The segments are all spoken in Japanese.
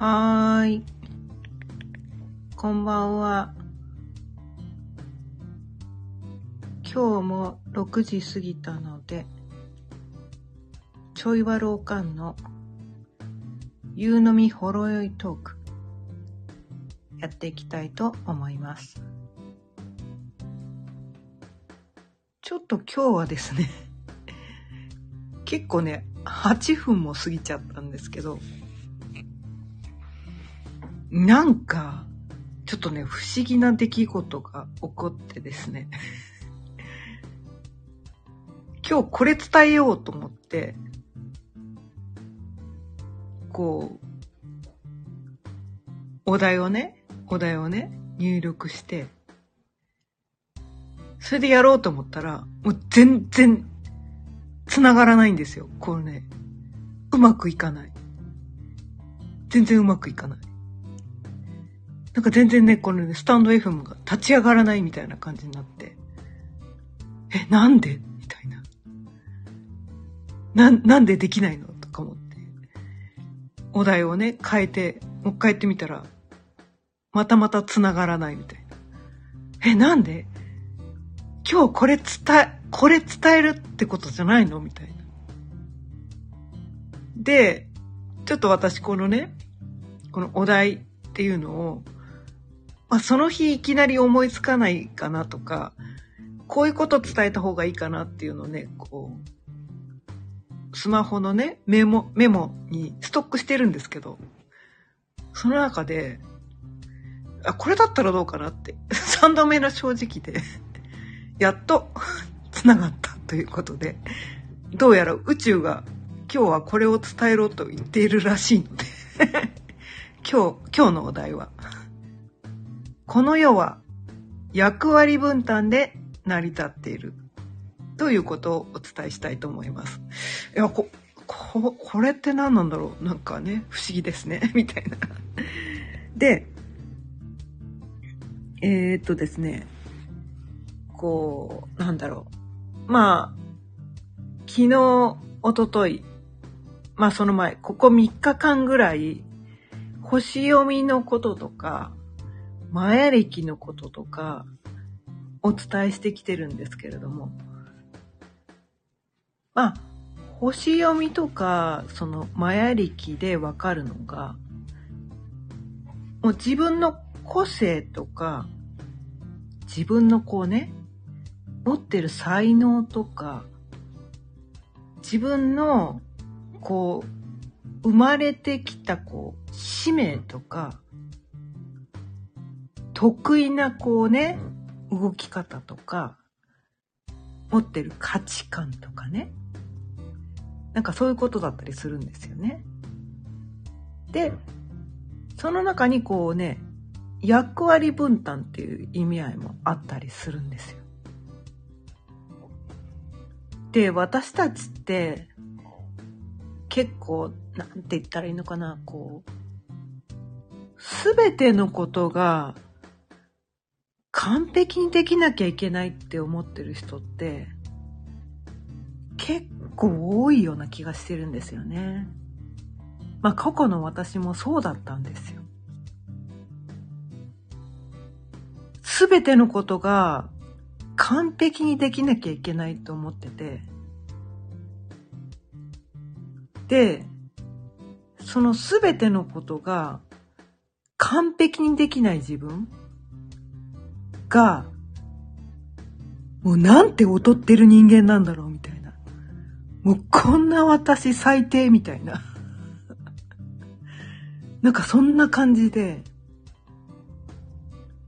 はーい。こんばんは。今日も6時過ぎたので、ちょいわろうかんの夕飲みほろ酔いトーク、やっていきたいと思います。ちょっと今日はですね、結構ね、8分も過ぎちゃったんですけど、なんか、ちょっとね、不思議な出来事が起こってですね。今日これ伝えようと思って、こう、お題をね、お題をね、入力して、それでやろうと思ったら、もう全然繋がらないんですよ。これね、うまくいかない。全然うまくいかない。なんか全然ね、このね、スタンド FM が立ち上がらないみたいな感じになって。え、なんで？みたいな。な、なんでできないの？とか思って。お題をね、変えて、もう一回やってみたら、またまた繋がらないみたいな。え、なんで？今日これ伝え、これ伝えるってことじゃないの？みたいな。で、ちょっと私このね、このお題っていうのを、まあ、その日いきなり思いつかないかなとか、こういうこと伝えた方がいいかなっていうのをね、こう、スマホのね、メモ、メモにストックしてるんですけど、その中で、あ、これだったらどうかなって、3度目の正直で、やっと 繋がったということで、どうやら宇宙が今日はこれを伝えろと言っているらしいので、今日、今日のお題は、この世は役割分担で成り立っているということをお伝えしたいと思います。いや、こ、こ、これって何なんだろう？なんかね、不思議ですね。みたいな。で、えー、っとですね、こう、なんだろう。まあ、昨日、おととい、まあその前、ここ3日間ぐらい、星読みのこととか、マヤ歴のこととか、お伝えしてきてるんですけれども、まあ、星読みとか、そのマヤ歴でわかるのが、もう自分の個性とか、自分のこうね、持ってる才能とか、自分の、こう、生まれてきたこう、使命とか、得意なこうね、動き方とか、持ってる価値観とかね。なんかそういうことだったりするんですよね。で、その中にこうね、役割分担っていう意味合いもあったりするんですよ。で、私たちって結構、なんて言ったらいいのかな、こう、すべてのことが完璧にできなきゃいけないって思ってる人って結構多いような気がしてるんですよね。まあ過去の私もそうだったんですよ。すべてのことが完璧にできなきゃいけないと思ってて、で、そのすべてのことが完璧にできない自分が、もうなんて劣ってる人間なんだろうみたいな。もうこんな私最低みたいな。なんかそんな感じで、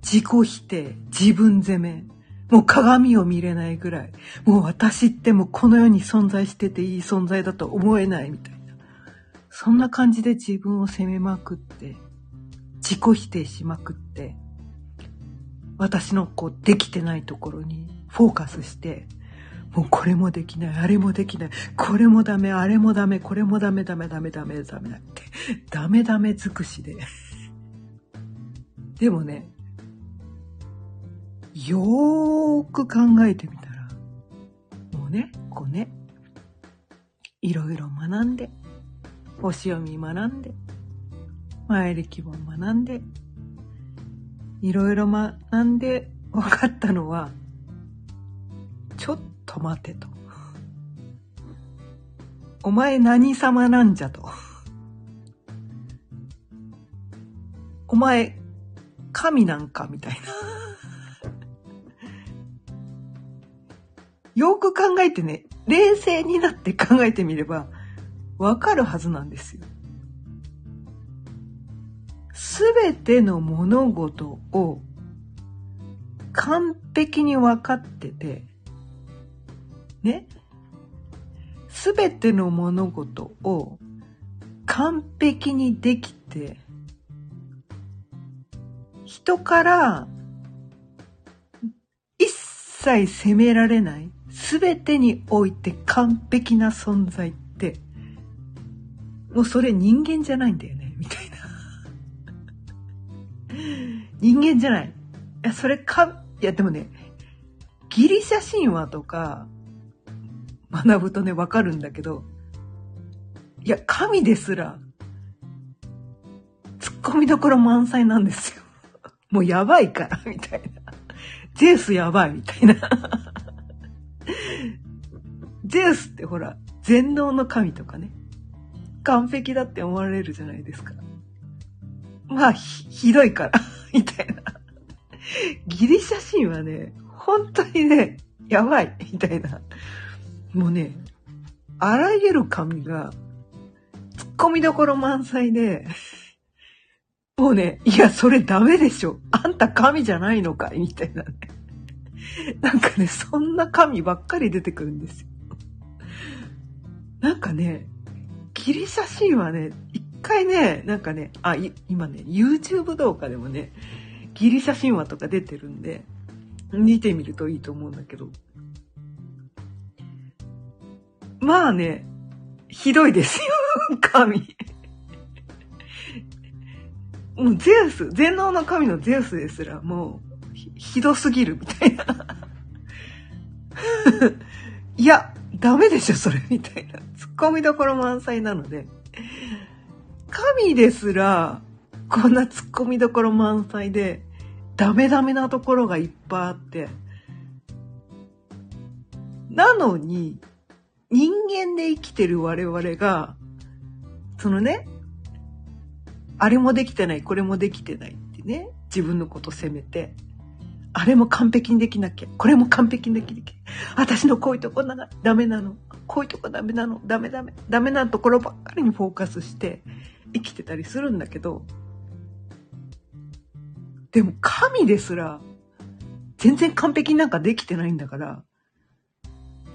自己否定、自分責め、もう鏡を見れないぐらい、もう私ってもうこの世に存在してていい存在だと思えないみたいな。そんな感じで自分を責めまくって、自己否定しまくって、私のこうできてないところにフォーカスして、もうこれもできない、あれもできない、これもダメ、あれもダメ、これもダメ、ダメ、ダメ、ダメ、ダメって、ダメダメ尽くしで。でもね、よーく考えてみたら、もうね、こうね、いろいろ学んで、星読み学んで、前歴も学んで、いろいろ学んで分かったのは、ちょっと待てと。お前何様なんじゃと。お前、神なんかみたいな。よく考えてね、冷静になって考えてみれば、わかるはずなんですよ。すべての物事を完璧に分かってて、ね？すべての物事を完璧にできて、人から一切責められない、すべてにおいて完璧な存在って、もうそれ人間じゃないんだよね、人間じゃない。いや、それか、いやでもね、ギリシャ神話とか学ぶとね、わかるんだけど、いや、神ですら、突っ込みどころ満載なんですよ。もうやばいから、みたいな。ゼウスやばい、みたいな。ゼウスってほら、全能の神とかね。完璧だって思われるじゃないですか。まあ、ひ、ひどいから、みたいな。ギリシャ神はね、本当にね、やばい、みたいな。もうね、あらゆる神が、突っ込みどころ満載で、もうね、いや、それダメでしょ。あんた神じゃないのかいみたいなね。なんかね、そんな神ばっかり出てくるんですよ。なんかね、ギリシャ神はね、一回ね、なんかね、あ、今ね、YouTube 動画でもね、ギリシャ神話とか出てるんで、見てみるといいと思うんだけど。まあね、ひどいですよ、神。もうゼウス、全能の神のゼウスですら、もうひ、ひどすぎるみたいな。いや、ダメでしょ、それ、みたいな。突っ込みどころ満載なので。神ですら、こんな突っ込みどころ満載で、ダメダメなところがいっぱいあって。なのに、人間で生きてる我々が、そのね、あれもできてない、これもできてないってね、自分のこと責めて、あれも完璧にできなきゃ、これも完璧にできなきゃ、私のこういうとこなダメなの、こういうとこダメなの、ダメダメ、ダメなところばっかりにフォーカスして生きてたりするんだけど、でも神ですら、全然完璧になんかできてないんだから、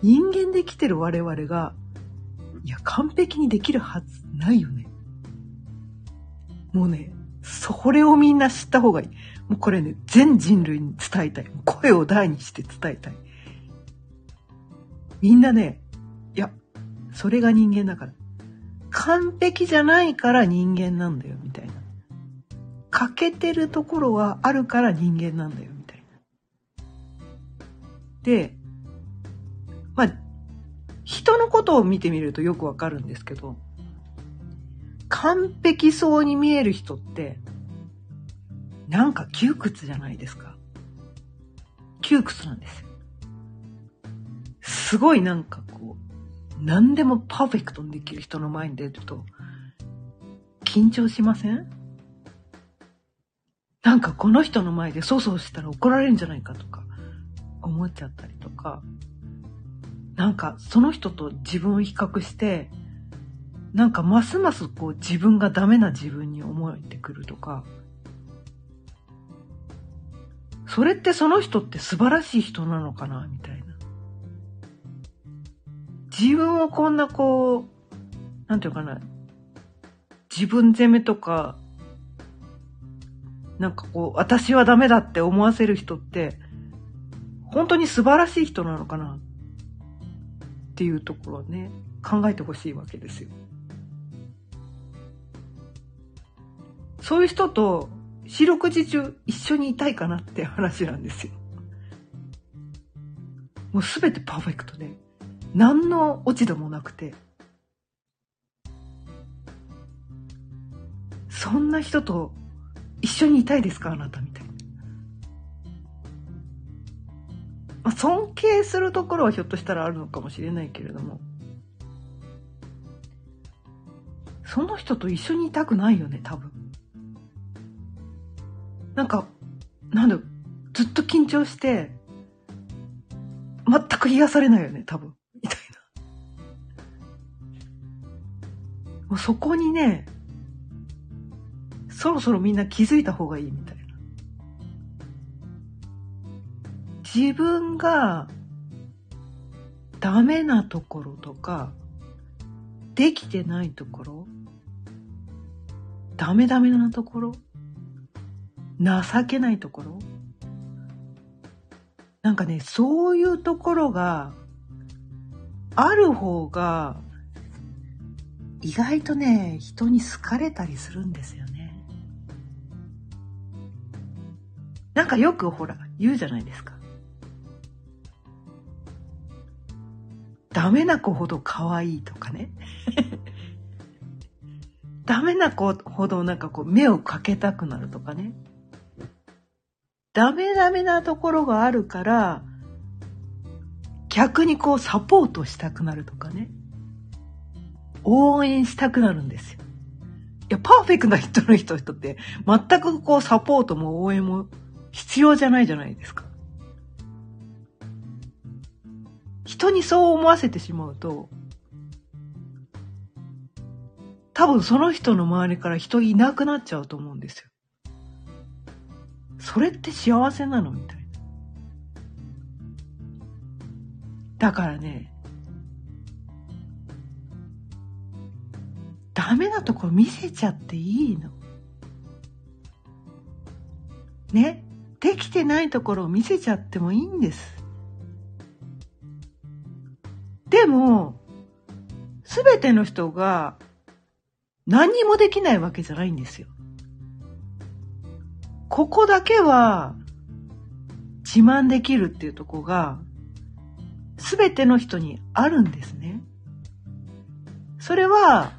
人間できてる我々が、いや、完璧にできるはずないよね。もうね、それをみんな知った方がいい。もうこれね、全人類に伝えたい。声を大にして伝えたい。みんなね、いや、それが人間だから。完璧じゃないから人間なんだよ、みたいな。欠けてるところはあるから人間なんだよ、みたいな。で、まあ、人のことを見てみるとよくわかるんですけど、完璧そうに見える人って、なんか窮屈じゃないですか。窮屈なんです。すごいなんかこう、何でもパーフェクトにできる人の前に出ると、緊張しません？なんかこの人の前で粗相したら怒られるんじゃないかとか思っちゃったりとか、なんかその人と自分を比較して、なんかますますこう自分がダメな自分に思えてくるとか、それってその人って素晴らしい人なのかなみたいな。自分をこんなこう、なんていうかな、自分責めとか、なんかこう、私はダメだって思わせる人って、本当に素晴らしい人なのかなっていうところをね、考えてほしいわけですよ。そういう人と四六時中一緒にいたいかなって話なんですよ。もうすべてパーフェクトで、何の落ち度もなくて、そんな人と一緒にいたいですかあなたみたいな。まあ、尊敬するところはひょっとしたらあるのかもしれないけれども、その人と一緒にいたくないよね、多分。なんか、なんだずっと緊張して、全く癒されないよね、多分。みたいな。もうそこにね、そろそろみんな気づいた方がいいみたいな。自分がダメなところとか、できてないところ、ダメダメなところ、情けないところ、なんかね、そういうところがある方が意外とね、人に好かれたりするんですよね。なんかよくほら、言うじゃないですか。ダメな子ほど可愛いとかね。ダメな子ほどなんかこう目をかけたくなるとかね。ダメダメなところがあるから、逆にこうサポートしたくなるとかね。応援したくなるんですよ。いや、パーフェクトな人の人って全くこうサポートも応援も必要じゃないじゃないですか。人にそう思わせてしまうと、多分その人の周りから人いなくなっちゃうと思うんですよ。それって幸せなの？みたいな。だからね、ダメなとこ見せちゃっていいの。ね？できてないところを見せちゃってもいいんです。でも、すべての人が何もできないわけじゃないんですよ。ここだけは自慢できるっていうとこが全ての人にあるんですね。それは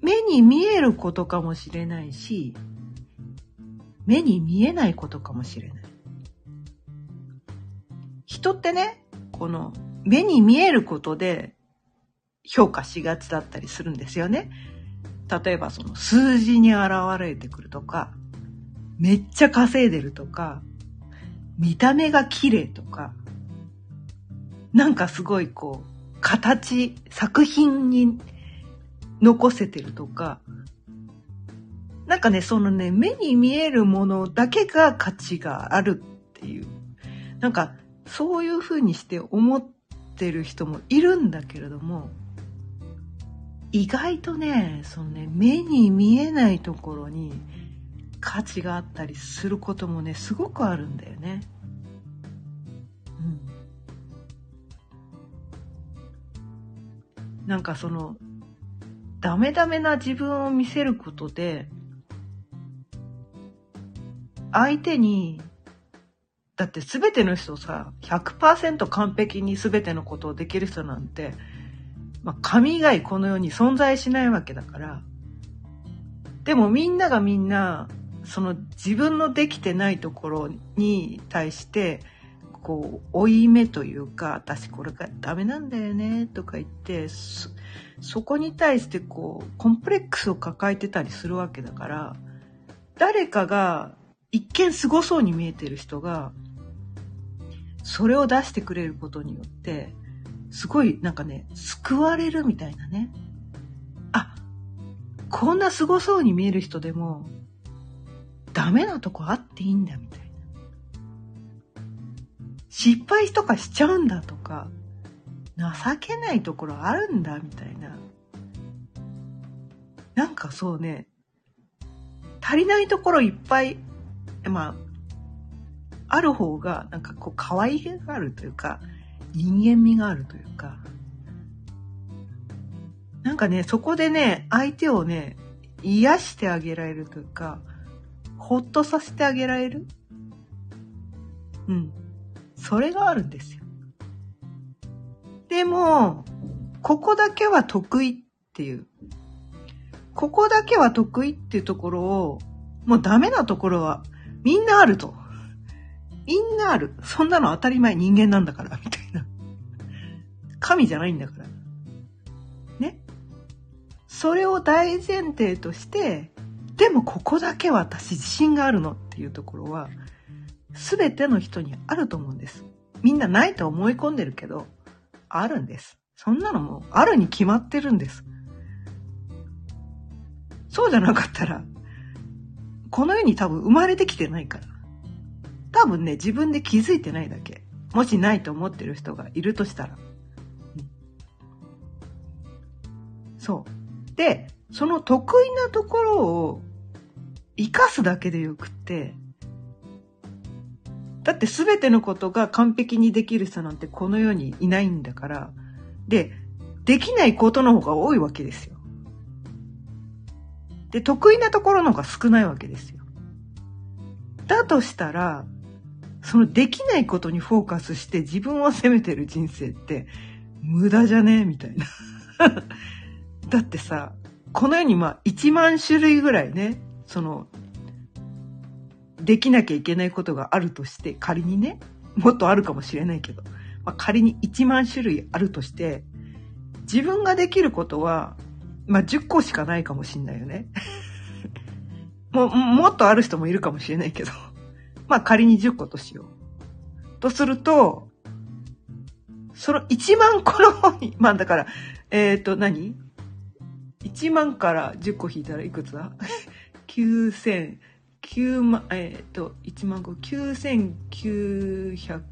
目に見えることかもしれないし目に見えないことかもしれない。人ってね、この目に見えることで評価しがちだったりするんですよね。例えばその数字に現れてくるとか、めっちゃ稼いでるとか、見た目が綺麗とか、なんかすごいこう、形、作品に残せてるとか、なんかね、そのね、目に見えるものだけが価値があるっていう、なんかそういうふうにして思ってる人もいるんだけれども、意外とね、そのね、目に見えないところに価値があったりすることもねすごくあるんだよね。うん、なんかそのダメダメな自分を見せることで相手にだって全ての人さ100%完璧に全てのことをできる人なんて、まあ、神以外この世に存在しないわけだからでもみんながみんなその自分のできてないところに対してこう負い目というか私これがダメなんだよねとか言ってそこに対してこうコンプレックスを抱えてたりするわけだから誰かが一見すごそうに見えてる人がそれを出してくれることによってすごいなんかね救われるみたいなね。あこんなすごそうに見える人でもダメなとこあっていいんだみたいな。失敗とかしちゃうんだとか、情けないところあるんだみたいな。なんかそうね、足りないところいっぱい、まあ、ある方が、なんかこう、可愛げがあるというか、人間味があるというか、なんかね、そこでね、相手をね、癒してあげられるというか、ほっとさせてあげられる？うん。それがあるんですよ。でも、ここだけは得意っていう。ここだけは得意っていうところを、もうダメなところはみんなあると。みんなある。そんなの当たり前人間なんだから、みたいな。神じゃないんだから。ね。それを大前提として、でもここだけは私自信があるのっていうところは、全ての人にあると思うんです。みんなないと思い込んでるけど、あるんです。そんなのもあるに決まってるんです。そうじゃなかったら、この世に多分生まれてきてないから。多分ね、自分で気づいてないだけ。もしないと思ってる人がいるとしたら。そう。で、その得意なところを生かすだけでよくって、だって全てのことが完璧にできる人なんてこの世にいないんだから、で、できないことの方が多いわけですよ。で、得意なところの方が少ないわけですよ。だとしたら、そのできないことにフォーカスして自分を責めてる人生って無駄じゃね？みたいな。だってさ、この世にまあ1万種類ぐらいね、その、できなきゃいけないことがあるとして、仮にね、もっとあるかもしれないけど、まあ、仮に1万種類あるとして、自分ができることは、まあ、10個しかないかもしんないよね。も、もっとある人もいるかもしれないけど。まあ、仮に10個としよう。とすると、その1万個の方に、まあだから、えっ、ー、と何、1万から10個引いたらいくつだ ?9000、9万、えっ、ー、と、1万個、9900、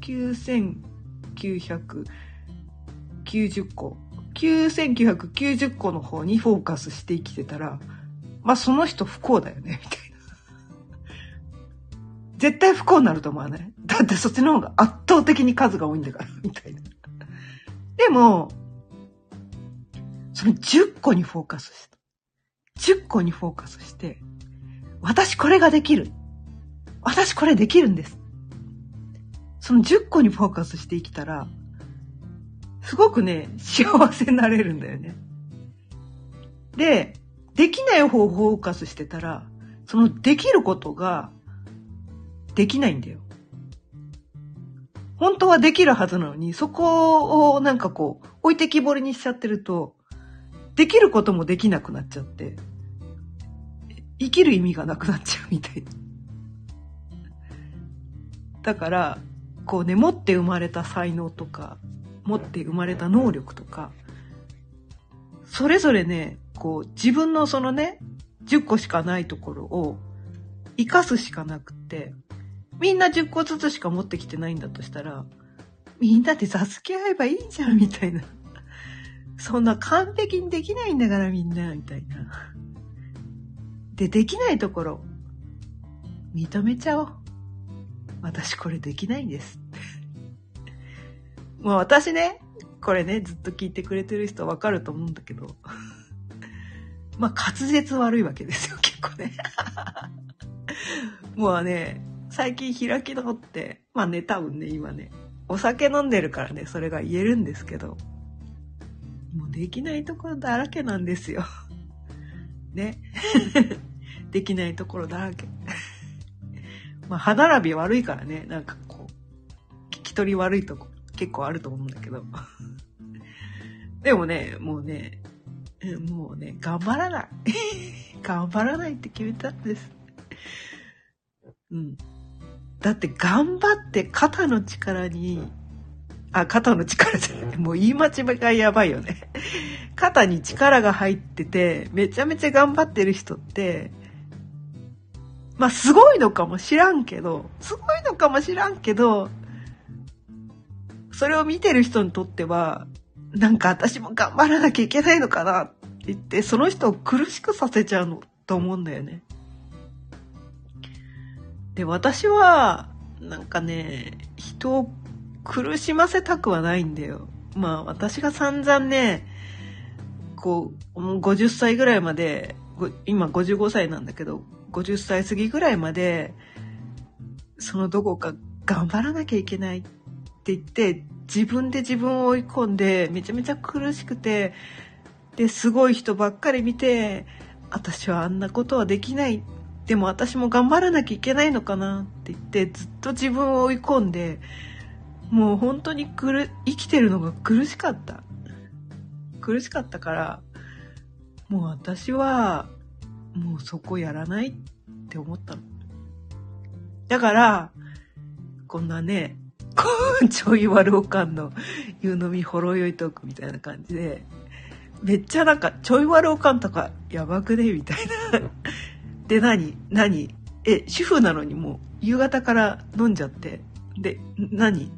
9990個。9990個の方にフォーカスして生きてたら、まあその人不幸だよね、みたいな。絶対不幸になると思わない？だってそっちの方が圧倒的に数が多いんだから、みたいな。でも、その10個にフォーカスした。10個にフォーカスして、私これができる。私これできるんです。その10個にフォーカスして生きたら、すごくね、幸せになれるんだよね。で、できない方をフォーカスしてたら、そのできることができないんだよ。本当はできるはずなのに、そこをなんかこう、置いてきぼりにしちゃってると、できることもできなくなっちゃって、生きる意味がなくなっちゃうみたいな。だから、こうね、持って生まれた才能とか、持って生まれた能力とか、それぞれね、こう自分のそのね、10個しかないところを生かすしかなくって、みんな10個ずつしか持ってきてないんだとしたら、みんなで助け合えばいいじゃん、みたいな。そんな完璧にできないんだからみんな、みたいな。で、できないところ、認めちゃおう。私これできないんです。まあ私ね、これね、ずっと聞いてくれてる人わかると思うんだけど、まあ滑舌悪いわけですよ、結構ね。もうね、最近開き直って、まあね、多分ね、今ね、お酒飲んでるからね、それが言えるんですけど、もうできないところだらけなんですよ。ね。できないところだらけ。まあ歯並び悪いからね、なんかこう、聞き取り悪いとこ結構あると思うんだけど。でもね、もうね、もうね、頑張らない。頑張らないって決めたんです。うん。だって頑張って肩の力に、あ、肩の力じゃない。もう言い間違いがやばいよね。肩に力が入ってて、めちゃめちゃ頑張ってる人って、まあすごいのかもしらんけど、すごいのかもしらんけど、それを見てる人にとっては、なんか私も頑張らなきゃいけないのかなって言って、その人を苦しくさせちゃうのと思うんだよね。で、私は、なんかね、人を苦しませたくはないんだよ。まあ私が散々ね、こう、50歳ぐらいまで、今55歳なんだけど、50歳過ぎぐらいまで、そのどこか頑張らなきゃいけないって言って自分で自分を追い込んでめちゃめちゃ苦しくてで、すごい人ばっかり見て、私はあんなことはできない。でも私も頑張らなきゃいけないのかなって言って、ずっと自分を追い込んで、もう本当に苦生きてるのが苦しかった。苦しかったから、もう私は、もうそこやらないって思ったの。だから、こんなね、こう、ちょい悪おかんの湯飲みほろ酔いトークみたいな感じで、めっちゃなんか、ちょい悪おかんとかやばくねみたいな。で、何何え、主婦なのにもう夕方から飲んじゃって。で、何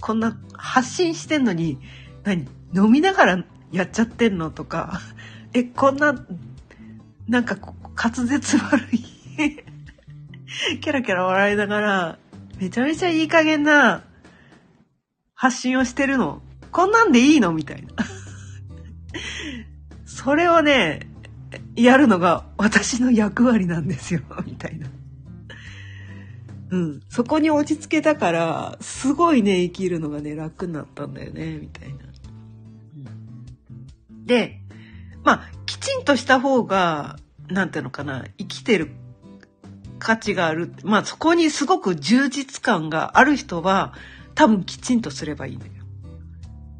こんな発信してんのに、何飲みながらやっちゃってんのとか、え、こんな、なんか滑舌悪いキャラキャラ笑いながら、めちゃめちゃいい加減な発信をしてるの。こんなんでいいの？みたいな。それをね、やるのが私の役割なんですよ、みたいな。うん。そこに落ち着けたから、すごいね、生きるのがね、楽になったんだよね、みたいな。で、まあ、きちんとした方が、なんていうのかな、生きてる価値がある。まあ、そこにすごく充実感がある人は、多分きちんとすればいいんだよ。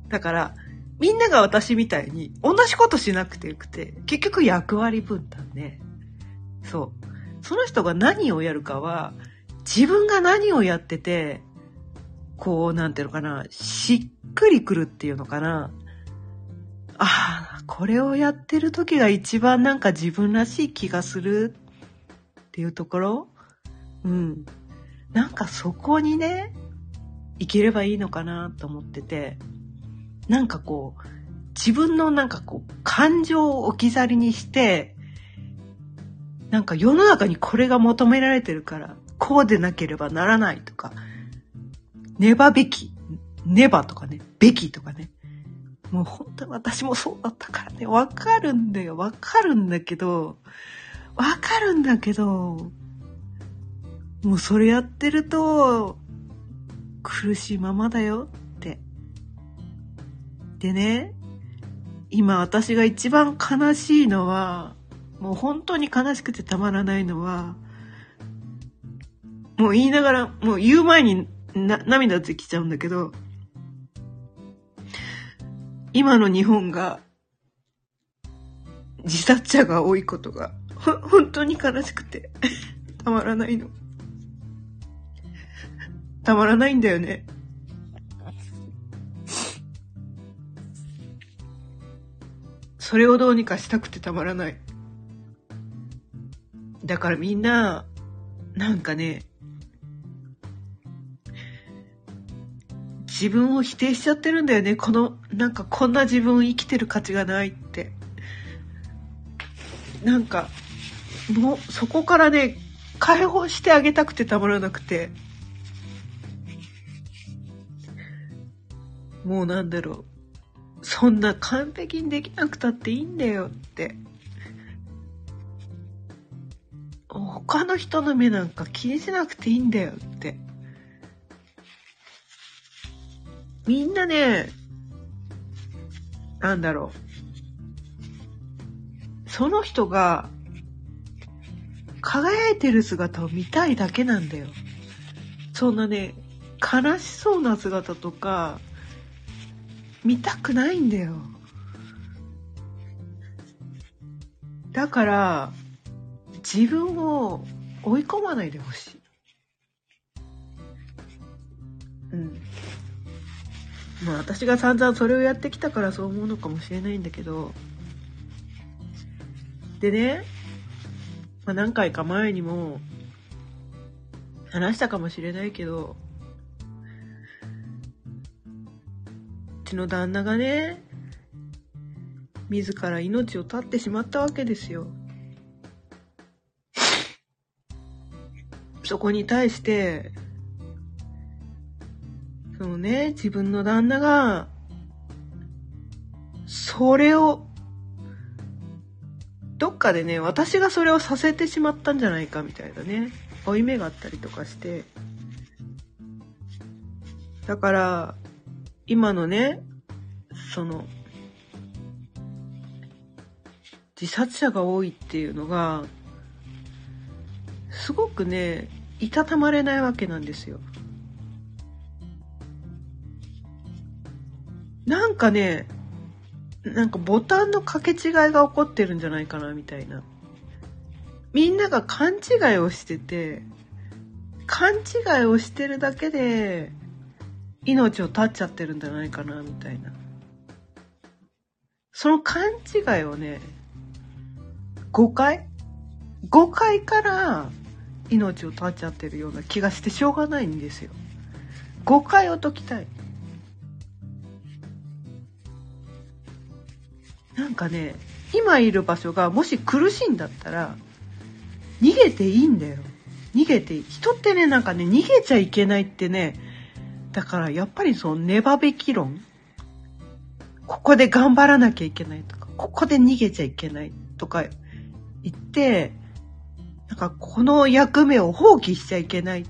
だから、みんなが私みたいに同じことしなくてよくて、結局役割分担ね。そう。その人が何をやるかは、自分が何をやってて、こう、なんていうのかな、しっくりくるっていうのかな。ああ、これをやってる時が一番なんか自分らしい気がするっていうところ？うん。なんかそこにね、いければいいのかなと思ってて。なんかこう、自分のなんかこう、感情を置き去りにして、なんか世の中にこれが求められてるから、こうでなければならないとか、ねばべき、ねばとかね、べきとかね。もう本当に私もそうだったからね、わかるんだよ、わかるんだけど、わかるんだけど、もうそれやってると、苦しいままだよって。でね、今私が一番悲しいのは、もう本当に悲しくてたまらないのは、もう言いながら、もう言う前にな涙ってきちゃうんだけど、今の日本が自殺者が多いことが、本当に悲しくて たまらないの。たまらないんだよね。それをどうにかしたくてたまらない。だからみんな、なんかね、自分を否定しちゃってるんだよね。この、なんかこんな自分生きてる価値がないって。なんか、もうそこからね、解放してあげたくてたまらなくて。もうなんだろう。そんな完璧にできなくたっていいんだよって。他の人の目なんか気にしなくていいんだよって。みんなね、なんだろう。その人が輝いてる姿を見たいだけなんだよ。そんなね、悲しそうな姿とか、見たくないんだよ。だから、自分を追い込まないでほしい。うん。まあ私が散々それをやってきたからそう思うのかもしれないんだけど、でね、まあ何回か前にも話したかもしれないけどう、ちの旦那がね、自ら命を絶ってしまったわけですよ。そこに対して、そのね、自分の旦那が、それを、どっかでね、私がそれをさせてしまったんじゃないかみたいなね、負い目があったりとかして。だから、今のね、その、自殺者が多いっていうのが、すごくね、いたたまれないわけなんですよ。なんかね、なんかボタンの掛け違いが起こってるんじゃないかなみたいな。みんなが勘違いをしてて、勘違いをしてるだけで命を絶っちゃってるんじゃないかなみたいな。その勘違いをね、誤解？誤解から命を絶っちゃってるような気がしてしょうがないんですよ。誤解を解きたい。なんかね、今いる場所がもし苦しいんだったら、逃げていいんだよ。逃げていい。人ってね、なんかね、逃げちゃいけないってね、だからやっぱりその粘べき論。ここで頑張らなきゃいけないとか、ここで逃げちゃいけないとか言って、なんかこの役目を放棄しちゃいけないっ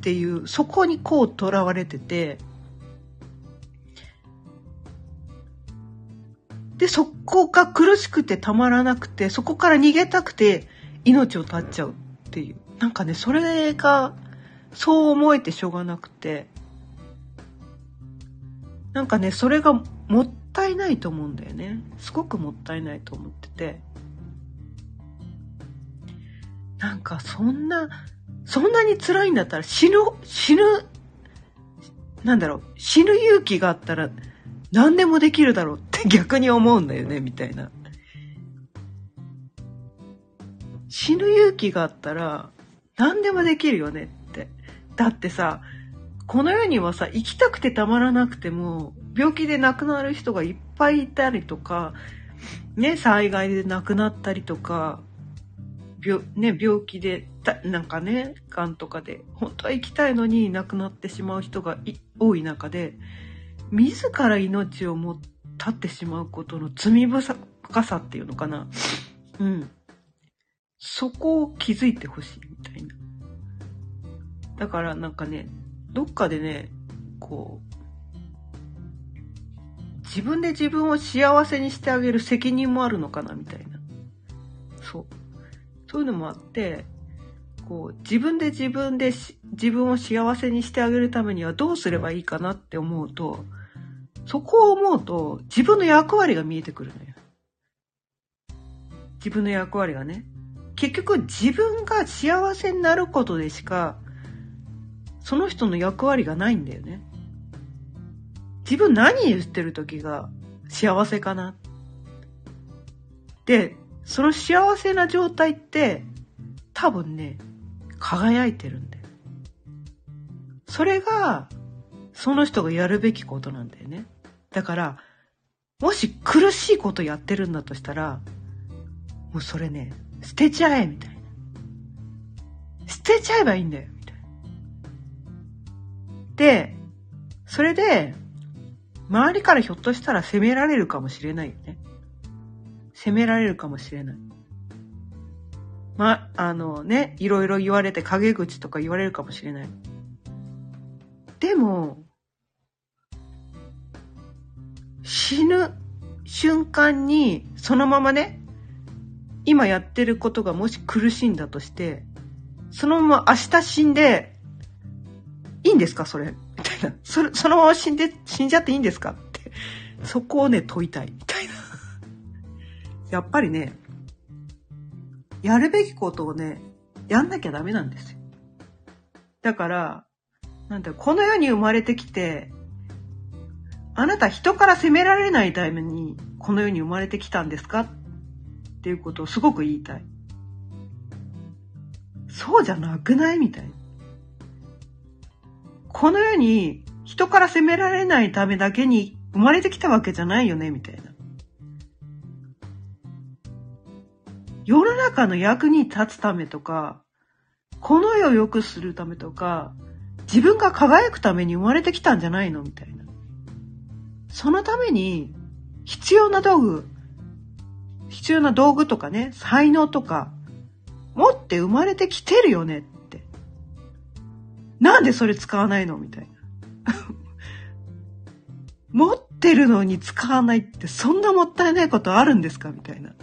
ていう、そこにこう囚われてて、で、そこが苦しくてたまらなくて、そこから逃げたくて命を絶っちゃうっていう。なんかね、それが、そう思えてしょうがなくて、なんかね、それがもったいないと思うんだよね。すごくもったいないと思ってて。なんかそんな、そんなに辛いんだったら死ぬ、死ぬ、なんだろう、死ぬ勇気があったら何でもできるだろうっ 逆に思うんだよね、みたいな。死ぬ勇気があったら何でもできるよねって。だってさ、この世にはさ、生きたくてたまらなくても、病気で亡くなる人がいっぱいいたりとか、ね、災害で亡くなったりとか、病,、ね、病気でたなんかねがんとかで本当は生きたいのに亡くなってしまう人が多い中で自ら命をも絶ってしまうことの罪深さっていうのかな。うん。そこを気づいてほしいみたいな。だからなんかねどっかでねこう自分で自分を幸せにしてあげる責任もあるのかなみたいな。そう。そういうのもあって、こう、自分で自分で自分を幸せにしてあげるためにはどうすればいいかなって思うと、そこを思うと自分の役割が見えてくるのよ。自分の役割がね。結局自分が幸せになることでしか、その人の役割がないんだよね。自分何言ってる時が幸せかなで、その幸せな状態って多分ね、輝いてるんだよ。それが、その人がやるべきことなんだよね。だから、もし苦しいことやってるんだとしたら、もうそれね、捨てちゃえみたいな。捨てちゃえばいいんだよみたいな。で、それで、周りからひょっとしたら責められるかもしれないよね。責められるかもしれない。ま、あのね、いろいろ言われて陰口とか言われるかもしれない。でも、死ぬ瞬間にそのままね、今やってることがもし苦しいんだとして、そのまま明日死んで、いいんですかそれ？みたいな。それ、そのまま死んで、死んじゃっていいんですかって。そこをね、問いたい。みたいな。やっぱりね、やるべきことをね、やんなきゃダメなんですよ。だから、なんだこの世に生まれてきて、あなた人から責められないためにこの世に生まれてきたんですか？っていうことをすごく言いたい。そうじゃなくない？みたいな。この世に人から責められないためだけに生まれてきたわけじゃないよね？みたいな。世の中の役に立つためとか、この世を良くするためとか、自分が輝くために生まれてきたんじゃないの？みたいな。そのために必要な道具、必要な道具とかね、才能とか、持って生まれてきてるよねって。なんでそれ使わないのみたいな。持ってるのに使わないってそんなもったいないことあるんですかみたいな。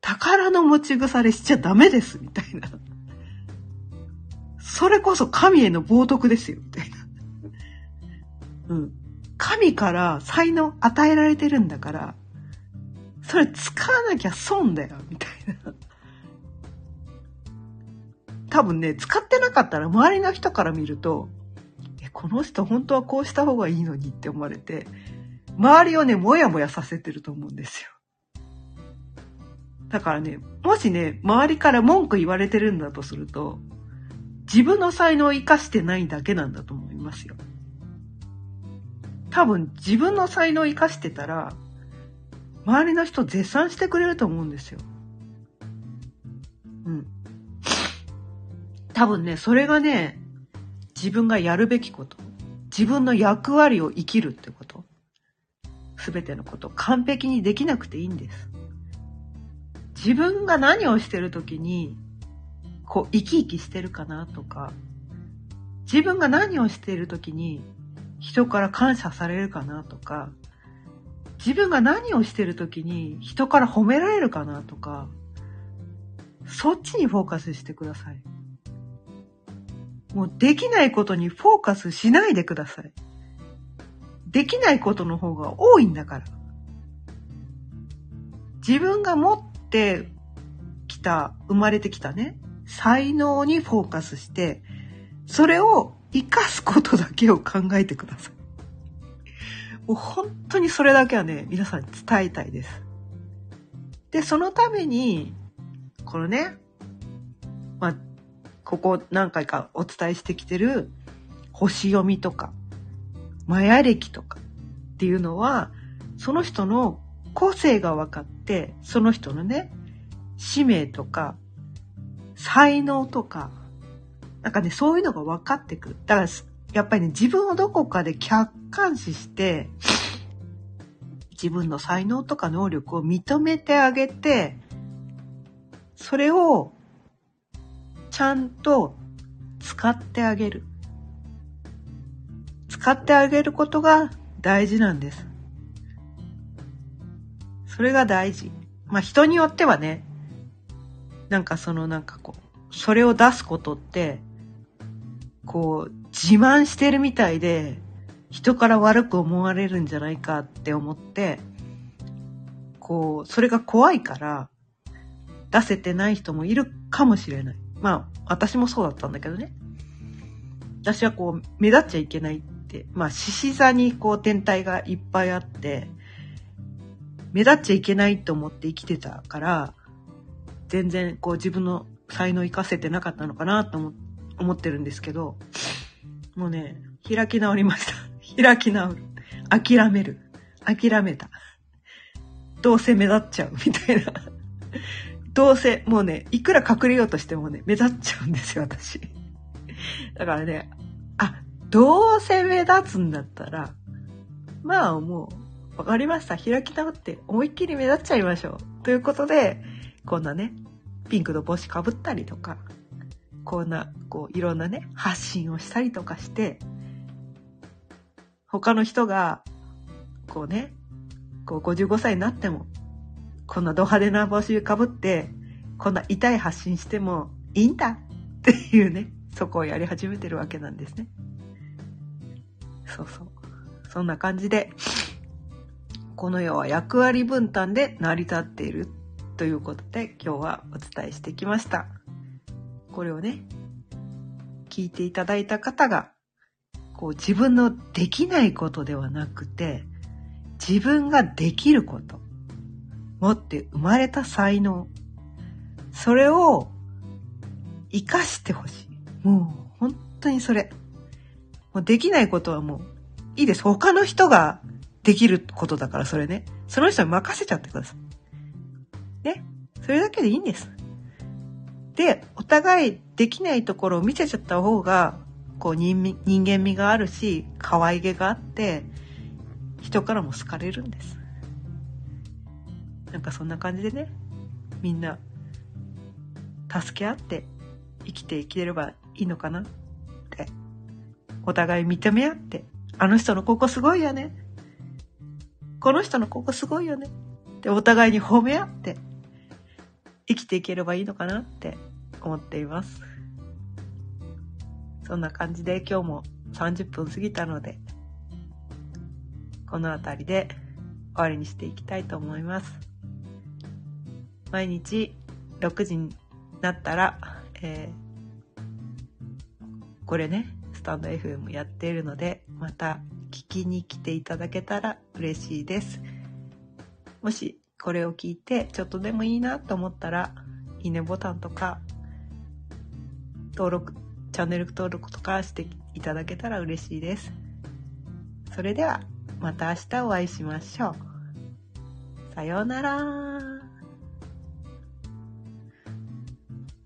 宝の持ち腐れしちゃダメです、みたいな。それこそ神への冒涜ですよ、みたいな。うん。神から才能与えられてるんだから、それ使わなきゃ損だよ、みたいな。多分ね、使ってなかったら周りの人から見ると、え、この人本当はこうした方がいいのにって思われて、周りをね、もやもやさせてると思うんですよ。だからね、もしね、周りから文句言われてるんだとすると、自分の才能を生かしてないだけなんだと思いますよ。多分自分の才能を生かしてたら、周りの人絶賛してくれると思うんですよ。うん。多分ね、それがね、自分がやるべきこと。自分の役割を生きるってこと。すべてのこと完璧にできなくていいんです。自分が何をしてる時に、こう、生き生きしてるかなとか、自分が何をしている時に、人から感謝されるかなとか、自分が何をしてる時に人から褒められるかなとか、そっちにフォーカスしてください。もうできないことにフォーカスしないでください。できないことの方が多いんだから。自分が持ってきた、生まれてきたね、才能にフォーカスして、それを活かすことだけを考えてください。もう本当にそれだけはね、皆さんに伝えたいです。で、そのために、このね、まあ、ここ何回かお伝えしてきてる星読みとか、マヤ歴とかっていうのは、その人の個性が分かって、その人のね、使命とか、才能とか、なんかね、そういうのが分かってくる。だから、やっぱりね、自分をどこかで客観視して、自分の才能とか能力を認めてあげて、それをちゃんと使ってあげる。使ってあげることが大事なんです。それが大事。まあ人によってはね、なんかそのなんかこう、それを出すことって、こう、自慢してるみたいで、人から悪く思われるんじゃないかって思って、こう、それが怖いから、出せてない人もいるかもしれない。まあ、私もそうだったんだけどね。私はこう、目立っちゃいけないって、まあ、獅子座にこう天体がいっぱいあって、目立っちゃいけないと思って生きてたから、全然こう自分の才能生かせてなかったのかなと思って思ってるんですけど、もうね、開き直りました。開き直る。諦める。諦めた。どうせ目立っちゃうみたいな。どうせ、もうね、いくら隠れようとしてもね、目立っちゃうんですよ、私。だからね、あどうせ目立つんだったら、まあもう、わかりました。開き直って思いっきり目立っちゃいましょう。ということで、こんなね、ピンクの帽子かぶったりとか、こんな、こう、いろんなね、発信をしたりとかして、他の人が、こうね、こう55歳になっても、こんなド派手な帽子かぶって、こんな痛い発信してもいいんだっていうね、そこをやり始めてるわけなんですね。そうそう。そんな感じで、この世は役割分担で成り立っているということで今日はお伝えしてきました。これをね、聞いていただいた方が、こう自分のできないことではなくて、自分ができること、持って生まれた才能、それを活かしてほしい。もう本当にそれ。もうできないことはもういいです。他の人ができることだからそれね。その人に任せちゃってください。ね。それだけでいいんです。で、お互いできないところを見せちゃった方が、こう人間味があるし、可愛げがあって、人からも好かれるんです。なんかそんな感じでね、みんな、助け合って生きていければいいのかなってお互い認め合って、あの人のここすごいよね。この人のここすごいよね。で、お互いに褒め合って、生きていければいいのかなって思っています。そんな感じで今日も30分過ぎたので、この辺りで終わりにしていきたいと思います。毎日6時になったら、えー、これね、スタンド FM やっているので、また聞きに来ていただけたら嬉しいです。もしこれを聞いてちょっとでもいいなと思ったら、いいねボタンとか、登録、チャンネル登録とかしていただけたら嬉しいです。それでは、また明日お会いしましょう。さようなら